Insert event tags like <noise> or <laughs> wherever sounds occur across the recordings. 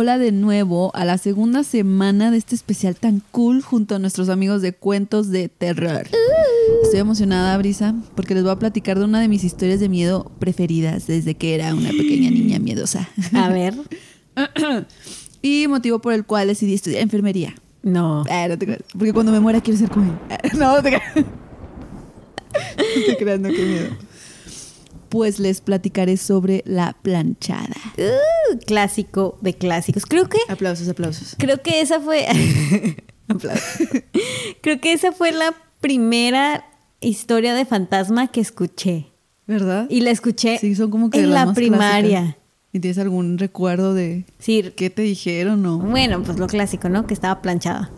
hola de nuevo a la segunda semana de este especial tan cool junto a nuestros amigos de cuentos de terror. Estoy emocionada, Brisa, porque les voy a platicar de una de mis historias de miedo preferidas desde que era una pequeña niña miedosa. A ver. <laughs> y motivo por el cual decidí estudiar enfermería. No. Ah, no te creas, porque cuando me muera quiero ser como él. Ah, <laughs> No, no te creas. <laughs> No te creas, no, qué miedo. Pues les platicaré sobre la planchada. Clásico de clásicos. Creo que Aplausos, aplausos. creo que esa fue <laughs> Aplausos. <laughs> creo que esa fue la primera historia de fantasma que escuché. ¿Verdad? Y la escuché Sí, son como que en la primaria. ¿Y tienes algún recuerdo de Sí, qué te dijeron o? bueno, pues lo clásico, ¿no? Que estaba planchada.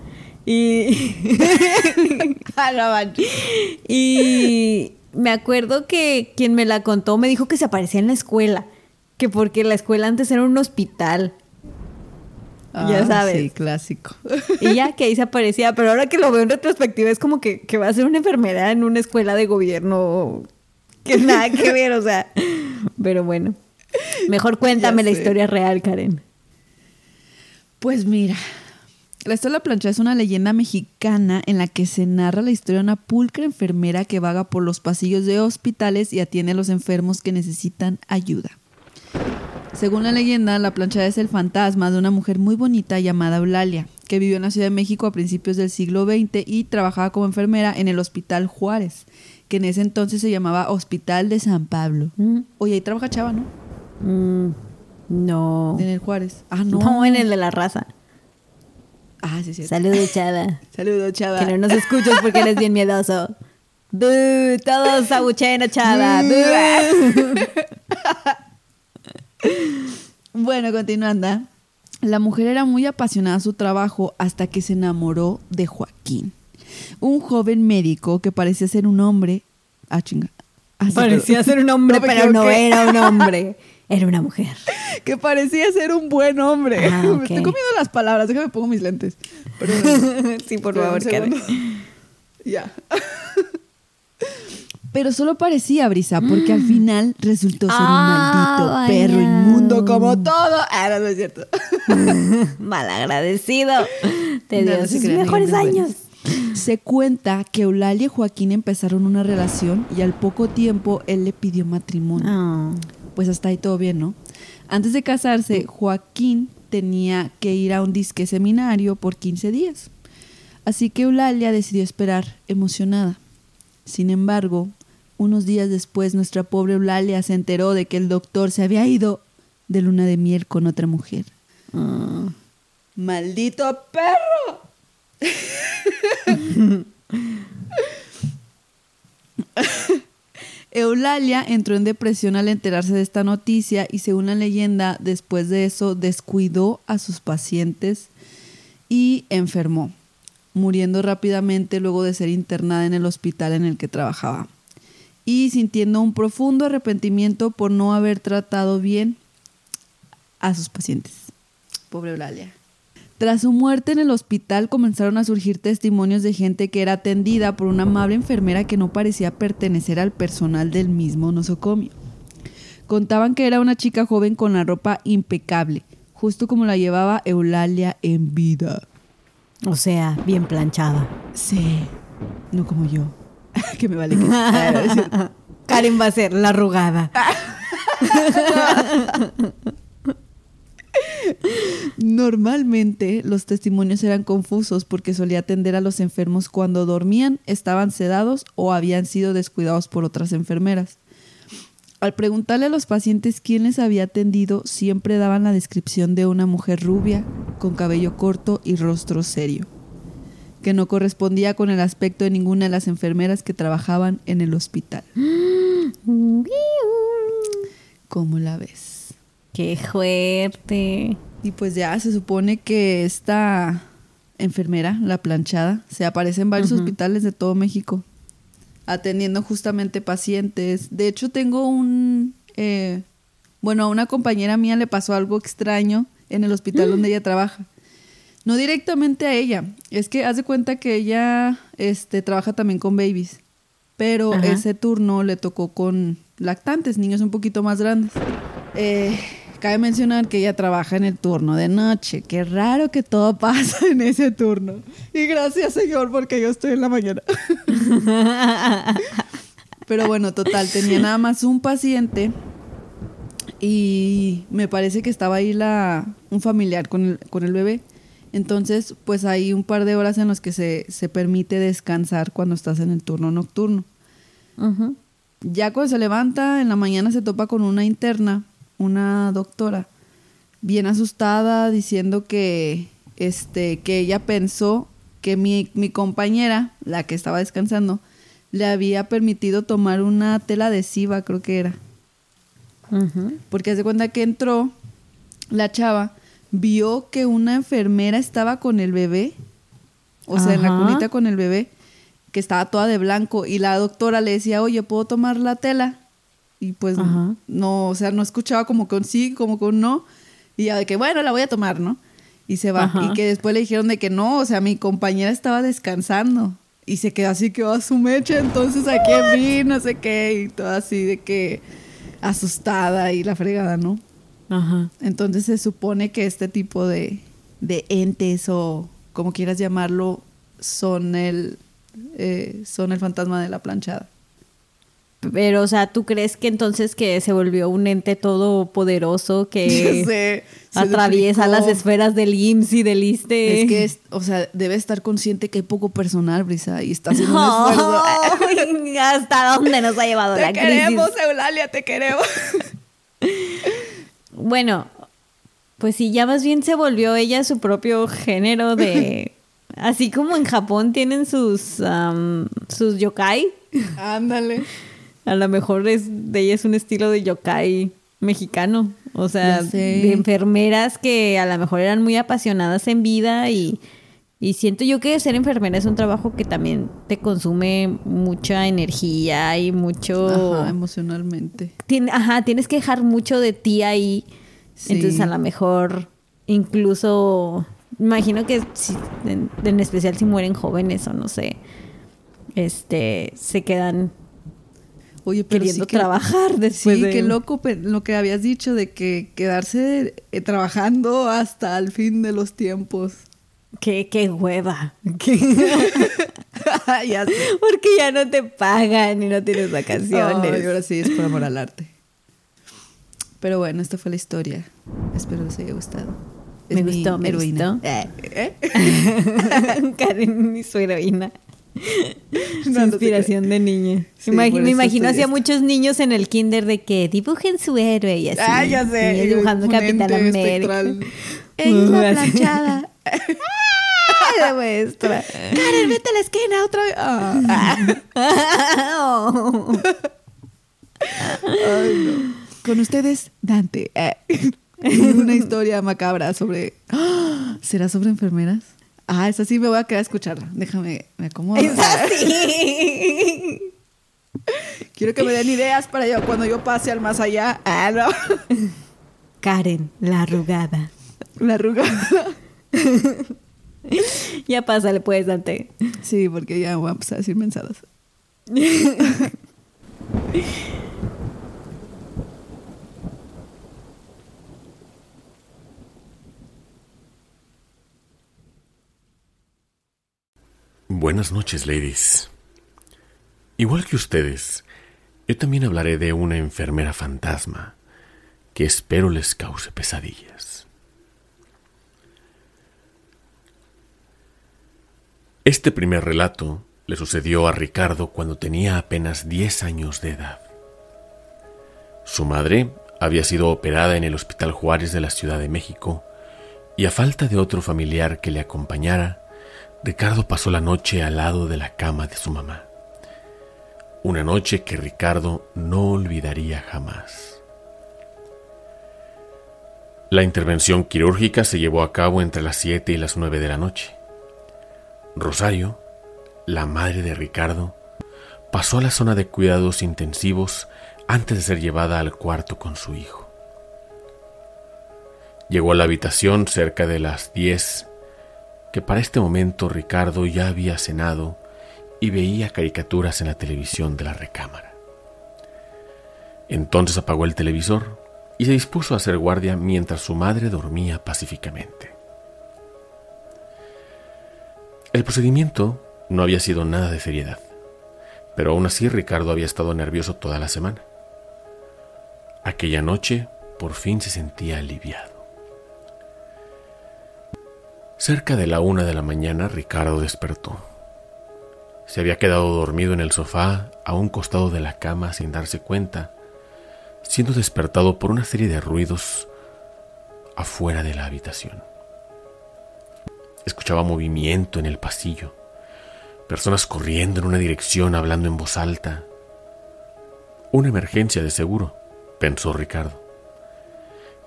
Y <laughs> Y me acuerdo que quien me la contó me dijo que se aparecía en la escuela, que porque la escuela antes era un hospital. ya Ah, sabes. Sí, clásico. Y ya que ahí se aparecía, pero ahora que lo veo en retrospectiva es como que, que va a ser una enfermera en una escuela de gobierno que <laughs> nada que ver, o sea. Pero bueno, mejor cuéntame la historia real, Karen. Pues mira, la historia de la plancha es una leyenda mexicana en la que se narra la historia de una pulcra enfermera que vaga por los pasillos de hospitales y atiende a los enfermos que necesitan ayuda. Según la leyenda, la planchada es el fantasma de una mujer muy bonita llamada Eulalia, que vivió en la Ciudad de México a principios del siglo XX y trabajaba como enfermera en el Hospital Juárez, que en ese entonces se llamaba Hospital de San Pablo. Mm, Oye, ahí trabaja Chava, ¿no? mm, no. En el Juárez. Ah, no. no. en el de la raza. Ah, sí, sí. Saludos, <laughs> chava. Saludos, Chava. Que no nos escuches porque eres bien miedoso. <laughs> ¡Bú! Todos abuchen a Chava. ¡Bú! <laughs> Bueno, continuando. La mujer era muy apasionada a su trabajo hasta que se enamoró de Joaquín, un joven médico que parecía ser un hombre. Ah, chinga. Ah, sí, Parecía ser un hombre, No pero no era un hombre. <laughs> Era una mujer. Que parecía ser un buen hombre. Ah, <laughs> Me ok. estoy comiendo las palabras, déjame pongo mis lentes. Perdón. <laughs> sí, por favor. Ya. Pero solo parecía brisa, porque al final resultó ser un Ah, maldito vaya. perro inmundo como todo. Ah, no, no es cierto. <laughs> Malagradecido. Te dio no sus mejores años. Se cuenta que Eulalia y Joaquín empezaron una relación y al poco tiempo él le pidió matrimonio. Ah. Pues hasta ahí todo bien, ¿no? Antes de casarse, Joaquín tenía que ir a un disque seminario por 15 días. Así que Eulalia decidió esperar, emocionada. Sin embargo, unos días después, nuestra pobre Eulalia se enteró de que el doctor se había ido de luna de miel con otra mujer. Ah. ¡Maldito perro! <laughs> Eulalia entró en depresión al enterarse de esta noticia y según la leyenda, después de eso descuidó a sus pacientes y enfermó, muriendo rápidamente luego de ser internada en el hospital en el que trabajaba y sintiendo un profundo arrepentimiento por no haber tratado bien a sus pacientes. Pobre Eulalia. Tras su muerte en el hospital comenzaron a surgir testimonios de gente que era atendida por una amable enfermera que no parecía pertenecer al personal del mismo nosocomio. Contaban que era una chica joven con la ropa impecable, justo como la llevaba Eulalia en vida. O sea, bien planchada. Sí, no como yo. <laughs> que me vale que... Cierto. <laughs> Karen va a ser la arrugada. <laughs> Normalmente los testimonios eran confusos porque solía atender a los enfermos cuando dormían, estaban sedados o habían sido descuidados por otras enfermeras. Al preguntarle a los pacientes quién les había atendido, siempre daban la descripción de una mujer rubia, con cabello corto y rostro serio, que no correspondía con el aspecto de ninguna de las enfermeras que trabajaban en el hospital. ¿Cómo la ves? Qué fuerte. Y pues ya se supone que esta enfermera, la planchada, se aparece en varios hospitales de todo México, atendiendo justamente pacientes. De hecho, tengo un... eh, bueno, a una compañera mía le pasó algo extraño en el hospital <gasps> donde ella trabaja. No directamente a ella, es que haz de cuenta que ella este, trabaja también con babies, pero Ajá. ese turno le tocó con lactantes, niños un poquito más grandes. Eh, Cabe mencionar que ella trabaja en el turno de noche. Qué raro que todo <laughs> pasa en ese turno. Y gracias, Señor, porque yo estoy en la mañana. <laughs> Pero bueno, total, tenía nada más un paciente y me parece que estaba ahí la, un familiar con el, con el bebé. Entonces, pues hay un par de horas en las que se, se permite descansar cuando estás en el turno nocturno. Ya cuando se levanta, en la mañana se topa con una interna, una doctora, bien asustada, diciendo que, este, que ella pensó que mi, mi compañera, la que estaba descansando, le había permitido tomar una tela adhesiva, creo que era. Porque hace cuenta que entró la chava, vio que una enfermera estaba con el bebé, o sea, en la cunita con el bebé, que estaba toda de blanco, y la doctora le decía, oye, ¿puedo tomar la tela? Y pues no, o sea, no escuchaba como con sí, como con no, y ya de que, bueno, la voy a tomar, ¿no? Y se va. Y que después le dijeron de que no, o sea, mi compañera estaba descansando. Y se quedó así, que a su mecha, entonces aquí vi, no sé qué, y todo así de que asustada y la fregada, ¿no? Ajá. Entonces se supone que este tipo de, de entes o como quieras llamarlo son el, eh, son el fantasma de la planchada. Pero, o sea, ¿tú crees que entonces que se volvió un ente todopoderoso que <laughs> atraviesa las esferas del IMSS y del ISTE? Es que, o sea, debe estar consciente que hay poco personal, Brisa, y está haciendo un <laughs> esfuerzo. ¿Hasta dónde nos ha llevado <laughs> la crisis? Te queremos, Eulalia, te queremos. Bueno, pues sí, ya más bien se volvió ella su propio género de... <laughs> Así como en Japón tienen sus, sus yokai. Ándale. <laughs> A lo mejor es, de ella es un estilo de yokai mexicano. O sea, de enfermeras que a lo mejor eran muy apasionadas en vida y, y siento yo que ser enfermera es un trabajo que también te consume mucha energía y mucho... Ajá, emocionalmente. ajá, tienes que dejar mucho de ti ahí. Entonces a lo mejor incluso... Imagino que si, en, en especial si mueren jóvenes o no sé, este, se quedan Oye, pero queriendo trabajar después sí, qué loco lo que habías dicho de que quedarse eh, trabajando hasta el fin de los tiempos. Qué, qué hueva. <laughs> ya Porque ya no te pagan y no tienes vacaciones. y ahora sí es por amor al arte. Pero bueno, esta fue la historia. Espero les haya gustado. me gustó, me heroína. gustó. ¿Eh? <laughs> Karen, <laughs> su heroína. inspiración de niña. me imagino hacía muchos niños en el kinder de que dibujen su héroe y así. Ah, ya sé. dibujando Capitán América. Ella la planchada. ¡Ah! La maestra. Karen, vete a la esquina otra vez. Oh. Ay, no. Con ustedes, Dante. Eh. Una historia macabra sobre. <gasps> ¿Será sobre enfermeras? Ah, esa sí me voy a quedar a escucharla. Déjame, me acomodo. Esa sí. <laughs> Quiero que me den ideas para yo cuando yo pase al más allá. Ah, no. Karen, la arrugada. La arrugada. <laughs> ya pásale pues, Dante. Sí, porque ya voy a empezar a decir mensadas. Buenas noches, ladies. Igual que ustedes, yo también hablaré de una enfermera fantasma que espero les cause pesadillas. Este primer relato le sucedió a Ricardo cuando tenía apenas 10 años de edad. Su madre había sido operada en el Hospital Juárez de la Ciudad de México y a falta de otro familiar que le acompañara, Ricardo pasó la noche al lado de la cama de su mamá. Una noche que Ricardo no olvidaría jamás. La intervención quirúrgica se llevó a cabo entre las 7 y las 9 de la noche. Rosario, la madre de Ricardo, pasó a la zona de cuidados intensivos antes de ser llevada al cuarto con su hijo. Llegó a la habitación cerca de las 10 que para este momento Ricardo ya había cenado y veía caricaturas en la televisión de la recámara. Entonces apagó el televisor y se dispuso a hacer guardia mientras su madre dormía pacíficamente. El procedimiento no había sido nada de seriedad, pero aún así Ricardo había estado nervioso toda la semana. Aquella noche por fin se sentía aliviado. Cerca de la una de la mañana Ricardo despertó. Se había quedado dormido en el sofá a un costado de la cama sin darse cuenta, siendo despertado por una serie de ruidos afuera de la habitación. Escuchaba movimiento en el pasillo, personas corriendo en una dirección hablando en voz alta. Una emergencia de seguro, pensó Ricardo,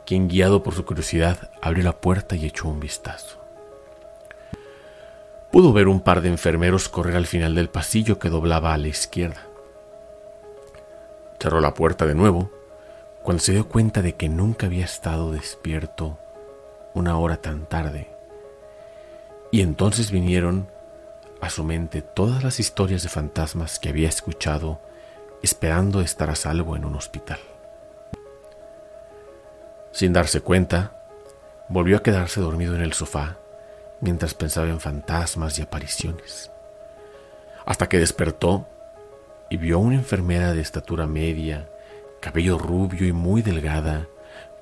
quien guiado por su curiosidad abrió la puerta y echó un vistazo. Pudo ver un par de enfermeros correr al final del pasillo que doblaba a la izquierda. Cerró la puerta de nuevo cuando se dio cuenta de que nunca había estado despierto una hora tan tarde. Y entonces vinieron a su mente todas las historias de fantasmas que había escuchado esperando estar a salvo en un hospital. Sin darse cuenta, volvió a quedarse dormido en el sofá mientras pensaba en fantasmas y apariciones, hasta que despertó y vio a una enfermera de estatura media, cabello rubio y muy delgada,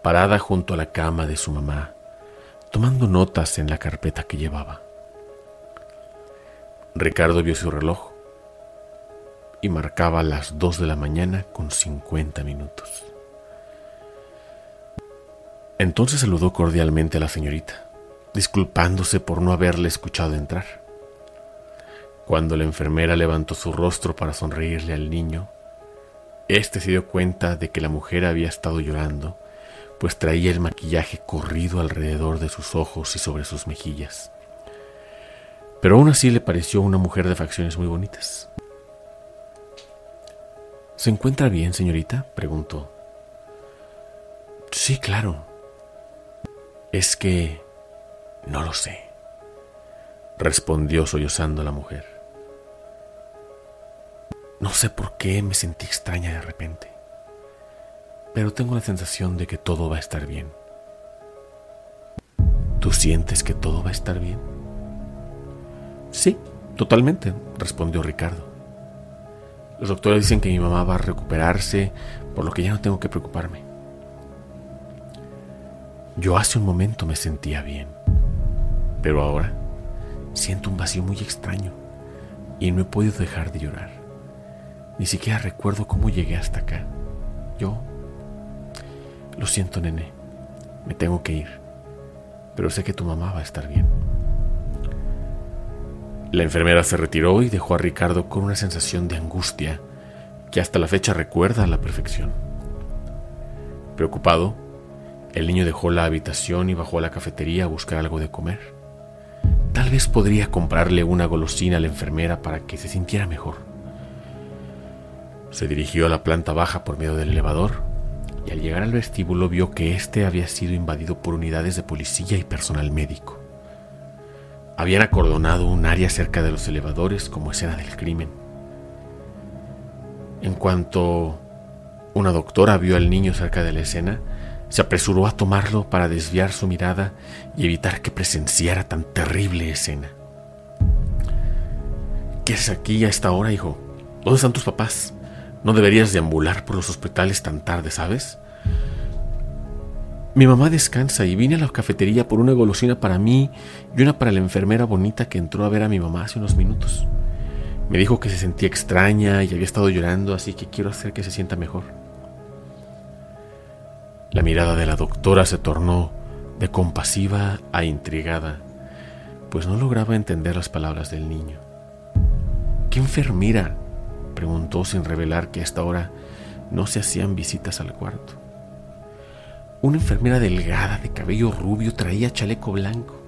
parada junto a la cama de su mamá, tomando notas en la carpeta que llevaba. Ricardo vio su reloj y marcaba las dos de la mañana con cincuenta minutos. Entonces saludó cordialmente a la señorita disculpándose por no haberle escuchado entrar. Cuando la enfermera levantó su rostro para sonreírle al niño, éste se dio cuenta de que la mujer había estado llorando, pues traía el maquillaje corrido alrededor de sus ojos y sobre sus mejillas. Pero aún así le pareció una mujer de facciones muy bonitas. ¿Se encuentra bien, señorita? preguntó. Sí, claro. Es que no lo sé, respondió sollozando la mujer. No sé por qué me sentí extraña de repente, pero tengo la sensación de que todo va a estar bien. ¿Tú sientes que todo va a estar bien? Sí, totalmente, respondió Ricardo. Los doctores dicen que mi mamá va a recuperarse, por lo que ya no tengo que preocuparme. Yo hace un momento me sentía bien. Pero ahora siento un vacío muy extraño y no he podido dejar de llorar. Ni siquiera recuerdo cómo llegué hasta acá. Yo... Lo siento, nene. Me tengo que ir. Pero sé que tu mamá va a estar bien. La enfermera se retiró y dejó a Ricardo con una sensación de angustia que hasta la fecha recuerda a la perfección. Preocupado, el niño dejó la habitación y bajó a la cafetería a buscar algo de comer. Tal vez podría comprarle una golosina a la enfermera para que se sintiera mejor. Se dirigió a la planta baja por medio del elevador y al llegar al vestíbulo vio que éste había sido invadido por unidades de policía y personal médico. Habían acordonado un área cerca de los elevadores como escena del crimen. En cuanto una doctora vio al niño cerca de la escena, se apresuró a tomarlo para desviar su mirada y evitar que presenciara tan terrible escena. ¿Qué haces aquí a esta hora, hijo? ¿Dónde están tus papás? No deberías deambular por los hospitales tan tarde, ¿sabes? Mi mamá descansa y vine a la cafetería por una golosina para mí y una para la enfermera bonita que entró a ver a mi mamá hace unos minutos. Me dijo que se sentía extraña y había estado llorando, así que quiero hacer que se sienta mejor. La mirada de la doctora se tornó de compasiva a intrigada, pues no lograba entender las palabras del niño. ¿Qué enfermera? Preguntó sin revelar que a esta hora no se hacían visitas al cuarto. Una enfermera delgada de cabello rubio traía chaleco blanco.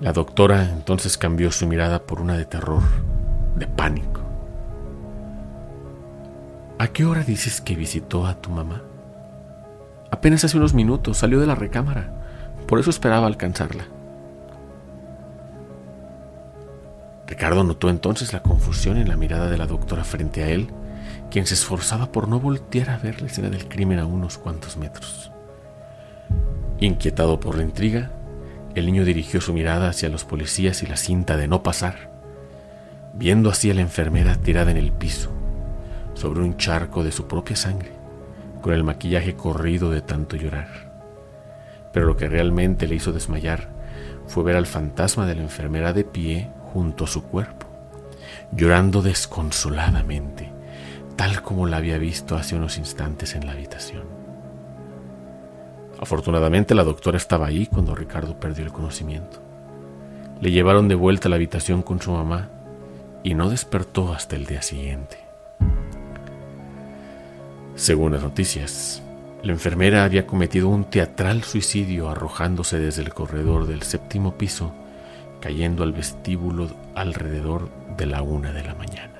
La doctora entonces cambió su mirada por una de terror, de pánico. ¿A qué hora dices que visitó a tu mamá? Apenas hace unos minutos salió de la recámara, por eso esperaba alcanzarla. Ricardo notó entonces la confusión en la mirada de la doctora frente a él quien se esforzaba por no voltear a ver la escena del crimen a unos cuantos metros. Inquietado por la intriga, el niño dirigió su mirada hacia los policías y la cinta de no pasar, viendo así a la enfermera tirada en el piso, sobre un charco de su propia sangre, con el maquillaje corrido de tanto llorar. Pero lo que realmente le hizo desmayar fue ver al fantasma de la enfermera de pie junto a su cuerpo, llorando desconsoladamente, tal como la había visto hace unos instantes en la habitación. Afortunadamente la doctora estaba ahí cuando Ricardo perdió el conocimiento. Le llevaron de vuelta a la habitación con su mamá y no despertó hasta el día siguiente. Según las noticias, la enfermera había cometido un teatral suicidio arrojándose desde el corredor del séptimo piso, cayendo al vestíbulo alrededor de la una de la mañana.